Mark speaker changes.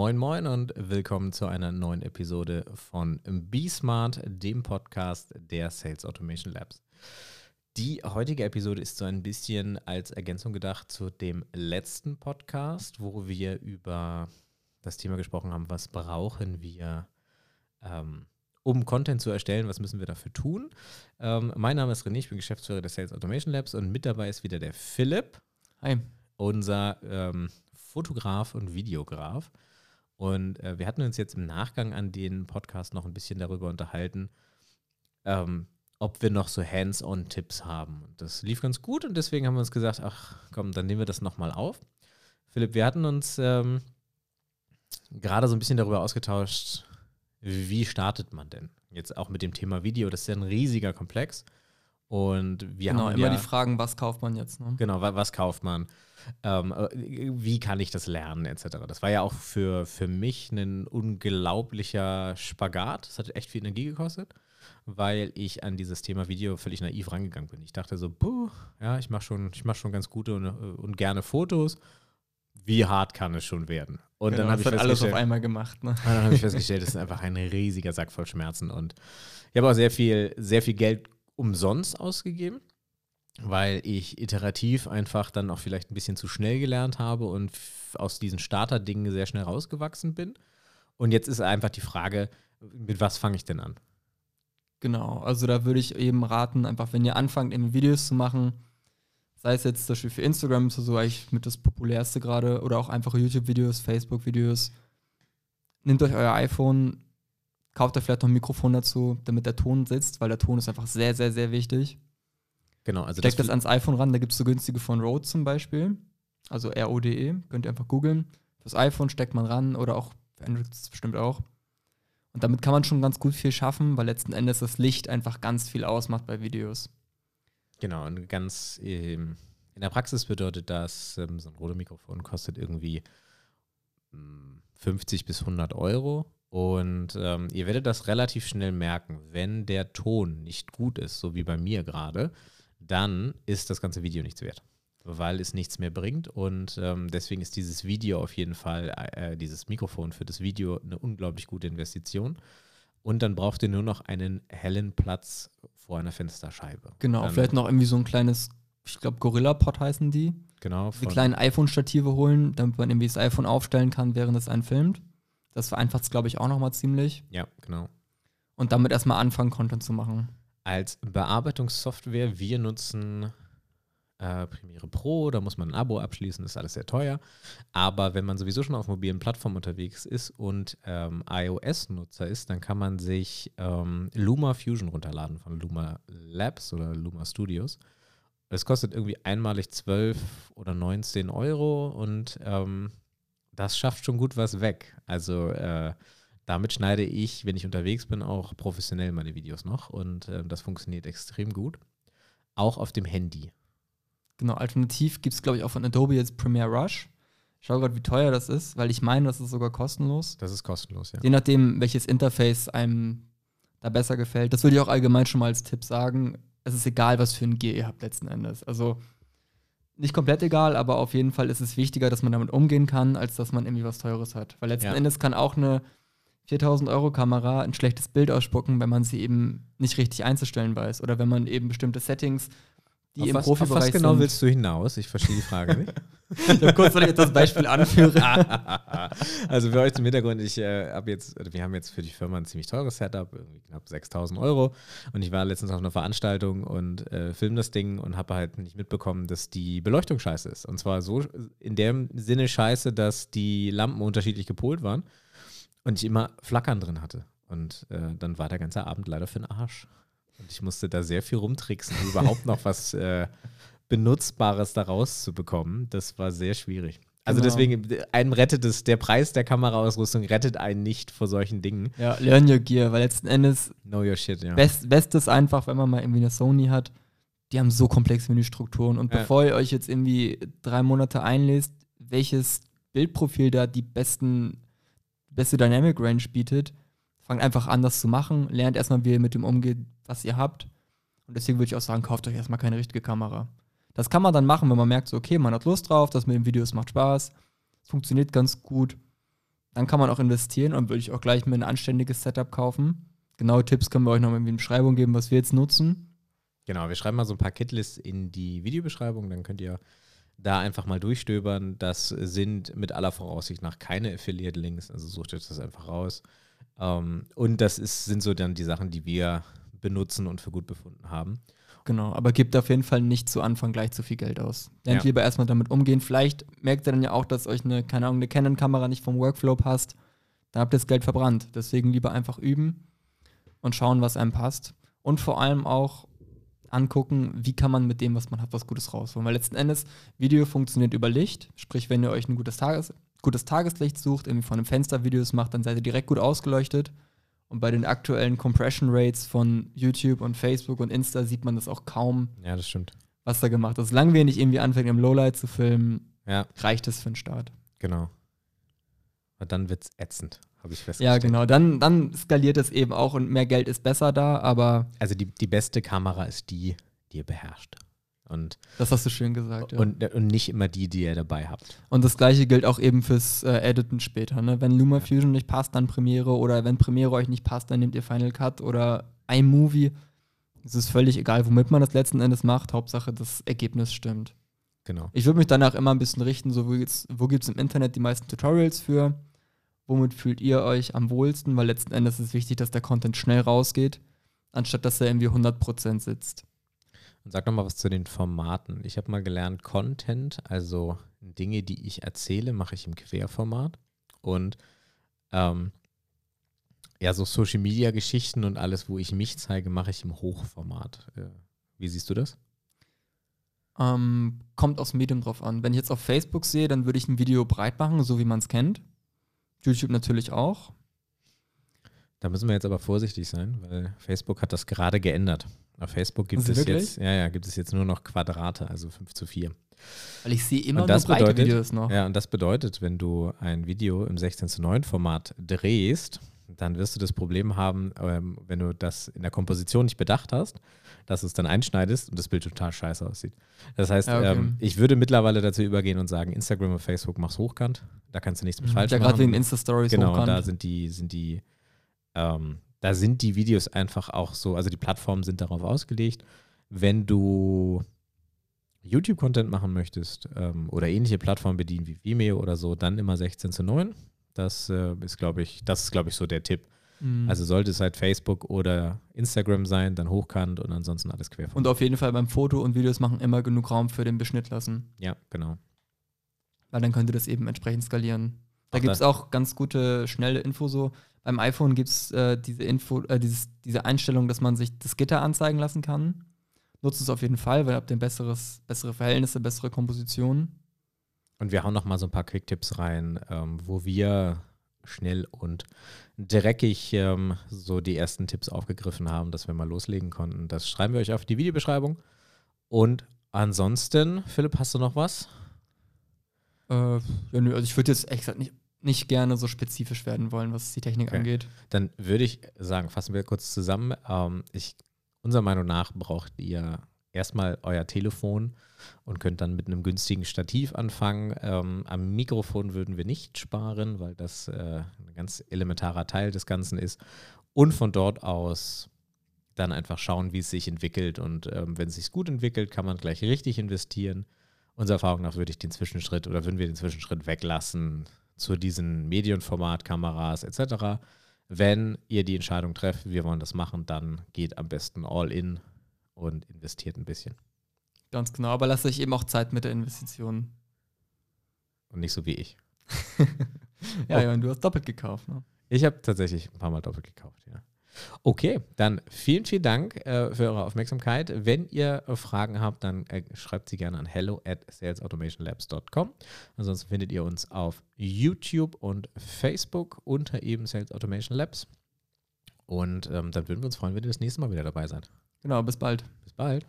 Speaker 1: Moin Moin und willkommen zu einer neuen Episode von BeSmart, dem Podcast der Sales Automation Labs. Die heutige Episode ist so ein bisschen als Ergänzung gedacht zu dem letzten Podcast, wo wir über das Thema gesprochen haben, was brauchen wir, ähm, um Content zu erstellen, was müssen wir dafür tun. Ähm, mein Name ist René, ich bin Geschäftsführer der Sales Automation Labs und mit dabei ist wieder der Philipp.
Speaker 2: Hi.
Speaker 1: Unser ähm, Fotograf und Videograf. Und äh, wir hatten uns jetzt im Nachgang an den Podcast noch ein bisschen darüber unterhalten, ähm, ob wir noch so Hands-on-Tipps haben. Das lief ganz gut und deswegen haben wir uns gesagt, ach komm, dann nehmen wir das nochmal auf. Philipp, wir hatten uns ähm, gerade so ein bisschen darüber ausgetauscht, wie startet man denn? Jetzt auch mit dem Thema Video, das ist ja ein riesiger Komplex. Und wir
Speaker 2: genau,
Speaker 1: haben
Speaker 2: immer
Speaker 1: ja,
Speaker 2: die Fragen, was kauft man jetzt? Ne?
Speaker 1: Genau, wa was kauft man? Ähm, äh, wie kann ich das lernen, etc. Das war ja auch für, für mich ein unglaublicher Spagat. Das hat echt viel Energie gekostet, weil ich an dieses Thema Video völlig naiv rangegangen bin. Ich dachte so, puh, ja, ich mache schon, mach schon ganz gute und, und, gerne Fotos. Wie hart kann es schon werden? Und
Speaker 2: genau,
Speaker 1: dann habe ich
Speaker 2: alles auf einmal gemacht. Ne?
Speaker 1: dann habe ich festgestellt, das ist einfach ein riesiger Sack voll Schmerzen. Und ich habe auch sehr viel, sehr viel Geld umsonst ausgegeben, weil ich iterativ einfach dann auch vielleicht ein bisschen zu schnell gelernt habe und aus diesen Starterdingen sehr schnell rausgewachsen bin. Und jetzt ist einfach die Frage, mit was fange ich denn an?
Speaker 2: Genau, also da würde ich eben raten, einfach wenn ihr anfangt, eben Videos zu machen, sei es jetzt zum Beispiel für Instagram, ist so eigentlich mit das populärste gerade, oder auch einfache YouTube-Videos, Facebook-Videos, nehmt euch euer iPhone, kauft da vielleicht noch ein Mikrofon dazu, damit der Ton sitzt, weil der Ton ist einfach sehr, sehr, sehr wichtig.
Speaker 1: Genau, also
Speaker 2: Steckt das, das ans iPhone ran, da gibt es so günstige von Rode zum Beispiel, also R-O-D-E, könnt ihr einfach googeln. Fürs iPhone steckt man ran oder auch für Android bestimmt auch. Und damit kann man schon ganz gut viel schaffen, weil letzten Endes das Licht einfach ganz viel ausmacht bei Videos.
Speaker 1: Genau, und ganz ähm, in der Praxis bedeutet das, ähm, so ein Rode-Mikrofon kostet irgendwie ähm, 50 bis 100 Euro und ähm, ihr werdet das relativ schnell merken, wenn der Ton nicht gut ist, so wie bei mir gerade, dann ist das ganze Video nichts wert, weil es nichts mehr bringt. Und ähm, deswegen ist dieses Video auf jeden Fall, äh, dieses Mikrofon für das Video eine unglaublich gute Investition. Und dann braucht ihr nur noch einen hellen Platz vor einer Fensterscheibe.
Speaker 2: Genau,
Speaker 1: dann,
Speaker 2: vielleicht noch irgendwie so ein kleines, ich glaube Gorilla-Pod heißen die.
Speaker 1: Genau.
Speaker 2: Die kleinen iPhone-Stative holen, damit man irgendwie das iPhone aufstellen kann, während es einen filmt. Das vereinfacht es, glaube ich, auch nochmal ziemlich.
Speaker 1: Ja, genau.
Speaker 2: Und damit erstmal anfangen, Content zu machen.
Speaker 1: Als Bearbeitungssoftware, wir nutzen äh, Premiere Pro, da muss man ein Abo abschließen, das ist alles sehr teuer. Aber wenn man sowieso schon auf mobilen Plattformen unterwegs ist und ähm, iOS-Nutzer ist, dann kann man sich ähm, Luma Fusion runterladen von Luma Labs oder Luma Studios. Es kostet irgendwie einmalig 12 oder 19 Euro und ähm, das schafft schon gut was weg. Also äh, damit schneide ich, wenn ich unterwegs bin, auch professionell meine Videos noch und äh, das funktioniert extrem gut. Auch auf dem Handy.
Speaker 2: Genau, alternativ gibt es, glaube ich, auch von Adobe jetzt Premiere Rush. Ich schaue gerade, wie teuer das ist, weil ich meine, das ist sogar kostenlos.
Speaker 1: Das ist kostenlos, ja.
Speaker 2: Je nachdem, welches Interface einem da besser gefällt. Das würde ich auch allgemein schon mal als Tipp sagen. Es ist egal, was für ein Gear ihr habt letzten Endes. Also nicht komplett egal, aber auf jeden Fall ist es wichtiger, dass man damit umgehen kann, als dass man irgendwie was Teures hat. Weil letzten ja. Endes kann auch eine 4000 Euro Kamera ein schlechtes Bild ausspucken, wenn man sie eben nicht richtig einzustellen weiß. Oder wenn man eben bestimmte Settings, die
Speaker 1: auf
Speaker 2: im
Speaker 1: was,
Speaker 2: Profibereich
Speaker 1: auf was genau
Speaker 2: sind.
Speaker 1: willst du hinaus? Ich verstehe die Frage nicht.
Speaker 2: ich habe kurz, soll ich jetzt das Beispiel anführen?
Speaker 1: also für euch zum Hintergrund, ich äh, habe jetzt, wir haben jetzt für die Firma ein ziemlich teures Setup, irgendwie knapp 6000 Euro. Und ich war letztens auf einer Veranstaltung und äh, film das Ding und habe halt nicht mitbekommen, dass die Beleuchtung scheiße ist. Und zwar so in dem Sinne scheiße, dass die Lampen unterschiedlich gepolt waren und ich immer Flackern drin hatte. Und äh, dann war der ganze Abend leider für den Arsch. Und ich musste da sehr viel rumtricksen, um überhaupt noch was äh, Benutzbares daraus zu bekommen. Das war sehr schwierig. Also genau. deswegen, einen rettet es, der Preis der Kameraausrüstung rettet einen nicht vor solchen Dingen.
Speaker 2: Ja, learn your gear, weil letzten Endes
Speaker 1: know your shit, ja.
Speaker 2: Best, Bestes einfach, wenn man mal irgendwie eine Sony hat, die haben so komplexe Menüstrukturen. Und ja. bevor ihr euch jetzt irgendwie drei Monate einlest, welches Bildprofil da die besten, beste Dynamic Range bietet, fangt einfach an, das zu machen, lernt erstmal, wie ihr mit dem umgeht, was ihr habt. Und deswegen würde ich auch sagen, kauft euch erstmal keine richtige Kamera. Das kann man dann machen, wenn man merkt, so, okay, man hat Lust drauf, das mit den Videos macht Spaß, es funktioniert ganz gut. dann kann man auch investieren und würde ich auch gleich mir ein anständiges Setup kaufen. Genaue Tipps können wir euch noch in die Beschreibung geben, was wir jetzt nutzen.
Speaker 1: Genau, wir schreiben mal so ein paar Kitlists in die Videobeschreibung, dann könnt ihr da einfach mal durchstöbern. Das sind mit aller Voraussicht nach keine Affiliate-Links, also sucht euch das einfach raus. Ähm, und das ist, sind so dann die Sachen, die wir benutzen und für gut befunden haben.
Speaker 2: Genau, aber gebt auf jeden Fall nicht zu Anfang gleich zu viel Geld aus. Lernt
Speaker 1: Ja.
Speaker 2: lieber erstmal damit umgehen. Vielleicht merkt ihr dann ja auch, dass euch eine, keine Ahnung, eine Canon-Kamera nicht vom Workflow passt. Da habt ihr das Geld verbrannt. Deswegen lieber einfach üben und schauen, was einem passt. Und vor allem auch angucken, wie kann man mit dem, was man hat, was Gutes rausholen. Weil letzten Endes, Video funktioniert über Licht. Sprich, wenn ihr euch ein gutes, Tages gutes Tageslicht sucht, irgendwie von einem Fenster Videos macht, dann seid ihr direkt gut ausgeleuchtet. Und bei den aktuellen Compression Rates von YouTube und Facebook und Insta sieht man das auch kaum,
Speaker 1: Ja, das stimmt.
Speaker 2: was da gemacht ist. Solange wir nicht irgendwie anfangen, im Lowlight zu filmen,
Speaker 1: Ja,
Speaker 2: reicht es für den Start.
Speaker 1: genau. Und dann wird's ätzend, habe ich
Speaker 2: Ja,
Speaker 1: festgestellt.
Speaker 2: genau. Dann, dann skaliert es eben auch und mehr Geld ist besser da, aber
Speaker 1: Also die, die beste Kamera ist die, die ihr beherrscht. Und,
Speaker 2: das hast du schön gesagt. Ja.
Speaker 1: und, und nicht immer die, die ihr dabei habt.
Speaker 2: Und das gleiche gilt auch eben fürs äh, Editen später. Ne? Wenn LumaFusion nicht passt, dann Premiere oder wenn Premiere euch nicht passt, dann nehmt ihr Final Cut oder iMovie. Es ist völlig egal, womit man das letzten Endes macht. Hauptsache, das Ergebnis stimmt.
Speaker 1: Genau.
Speaker 2: Ich würde mich danach immer ein bisschen richten, so wo gibt es im Internet die meisten Tutorials für? Womit fühlt ihr euch am wohlsten? Weil letzten Endes ist es wichtig, dass der Content schnell rausgeht, anstatt dass er irgendwie 100% sitzt.
Speaker 1: Und sag noch mal was zu den Formaten. Ich habe mal gelernt, Content, also Dinge, die ich erzähle, mache ich im Querformat. Und ähm, ja, so Social Media Geschichten und alles, wo ich mich zeige, mache ich im Hochformat. Äh, wie siehst du das?
Speaker 2: Ähm, kommt aufs Medium drauf an. Wenn ich jetzt auf Facebook sehe, dann würde ich ein Video breit machen, so wie man es kennt. YouTube natürlich auch.
Speaker 1: Da müssen wir jetzt aber vorsichtig sein, weil Facebook hat das gerade geändert. Auf Facebook gibt
Speaker 2: Also
Speaker 1: es
Speaker 2: wirklich?
Speaker 1: jetzt, ja, ja, gibt es jetzt nur noch Quadrate, also 5 zu 4.
Speaker 2: Weil ich sehe immer
Speaker 1: Und das
Speaker 2: nur breite
Speaker 1: bedeutet-
Speaker 2: Videos noch.
Speaker 1: Ja, und das bedeutet, wenn du ein Video im 16 zu 9 Format drehst, dann wirst du das Problem haben, ähm, wenn du das in der Komposition nicht bedacht hast, dass du es dann einschneidest und das Bild total scheiße aussieht. Das heißt,
Speaker 2: Ja, okay.
Speaker 1: ähm, ich würde mittlerweile dazu übergehen und sagen, Instagram und Facebook mach's hochkant. Da kannst du nichts mit falsch
Speaker 2: ja,
Speaker 1: machen.
Speaker 2: gerade wegen Insta-Stories
Speaker 1: Genau,
Speaker 2: hochkant.
Speaker 1: da sind die, sind die, ähm, da sind die Videos einfach auch so, also die Plattformen sind darauf ausgelegt, wenn du YouTube-Content machen möchtest ähm, oder ähnliche Plattformen bedienen wie Vimeo oder so, dann immer 16 zu 9. Das äh, ist, glaube ich, das ist, glaube ich, so der Tipp.
Speaker 2: Mhm.
Speaker 1: Also sollte es halt Facebook oder Instagram sein, dann hochkant und ansonsten alles quer
Speaker 2: und auf jeden Fall beim Foto und Videos machen immer genug Raum für den Beschnitt lassen.
Speaker 1: Ja, genau.
Speaker 2: Weil dann könnt ihr das eben entsprechend skalieren. Da gibt es
Speaker 1: das-
Speaker 2: auch ganz gute, schnelle Info so. Beim iPhone gibt es äh, diese Info, äh, dieses, diese Einstellung, dass man sich das Gitter anzeigen lassen kann. Nutzt es auf jeden Fall, weil ihr habt ihr besseres, bessere Verhältnisse, bessere Komposition.
Speaker 1: Und wir hauen noch mal so ein paar Quick-Tipps rein, ähm, wo wir schnell und dreckig ähm, so die ersten Tipps aufgegriffen haben, dass wir mal loslegen konnten. Das schreiben wir euch auf die Videobeschreibung. Und ansonsten, Philipp, hast du noch was?
Speaker 2: Äh, ja, nö, also ich würde jetzt echt gesagt nicht, nicht gerne so spezifisch werden wollen, was die Technik
Speaker 1: Okay.
Speaker 2: angeht.
Speaker 1: Dann würde ich sagen, fassen wir kurz zusammen. Ähm, ich, unserer Meinung nach braucht ihr erstmal euer Telefon und könnt dann mit einem günstigen Stativ anfangen. Ähm, am Mikrofon würden wir nicht sparen, weil das äh, ein ganz elementarer Teil des Ganzen ist. Und von dort aus dann einfach schauen, wie es sich entwickelt. Und ähm, wenn es sich gut entwickelt, kann man gleich richtig investieren. Unserer Erfahrung nach würde ich den Zwischenschritt oder würden wir den Zwischenschritt weglassen zu diesen Medienformat-Kameras etc. Wenn ihr die Entscheidung trefft, wir wollen das machen, dann geht am besten all in und investiert ein bisschen.
Speaker 2: Ganz genau. Aber lasst euch eben auch Zeit mit der Investition.
Speaker 1: Und nicht so wie ich.
Speaker 2: Ja,
Speaker 1: Oh.
Speaker 2: ja, und du hast doppelt gekauft. Ne?
Speaker 1: Ich habe tatsächlich ein paar Mal doppelt gekauft, ja. Okay, dann vielen, vielen Dank äh, für eure Aufmerksamkeit. Wenn ihr äh, Fragen habt, dann äh, schreibt sie gerne an hello at salesautomationlabs.com. Ansonsten findet ihr uns auf YouTube und Facebook unter eben Sales Automation Labs. Und ähm, dann würden wir uns freuen, wenn ihr das nächste Mal wieder dabei seid.
Speaker 2: Genau, bis bald.
Speaker 1: Bis bald.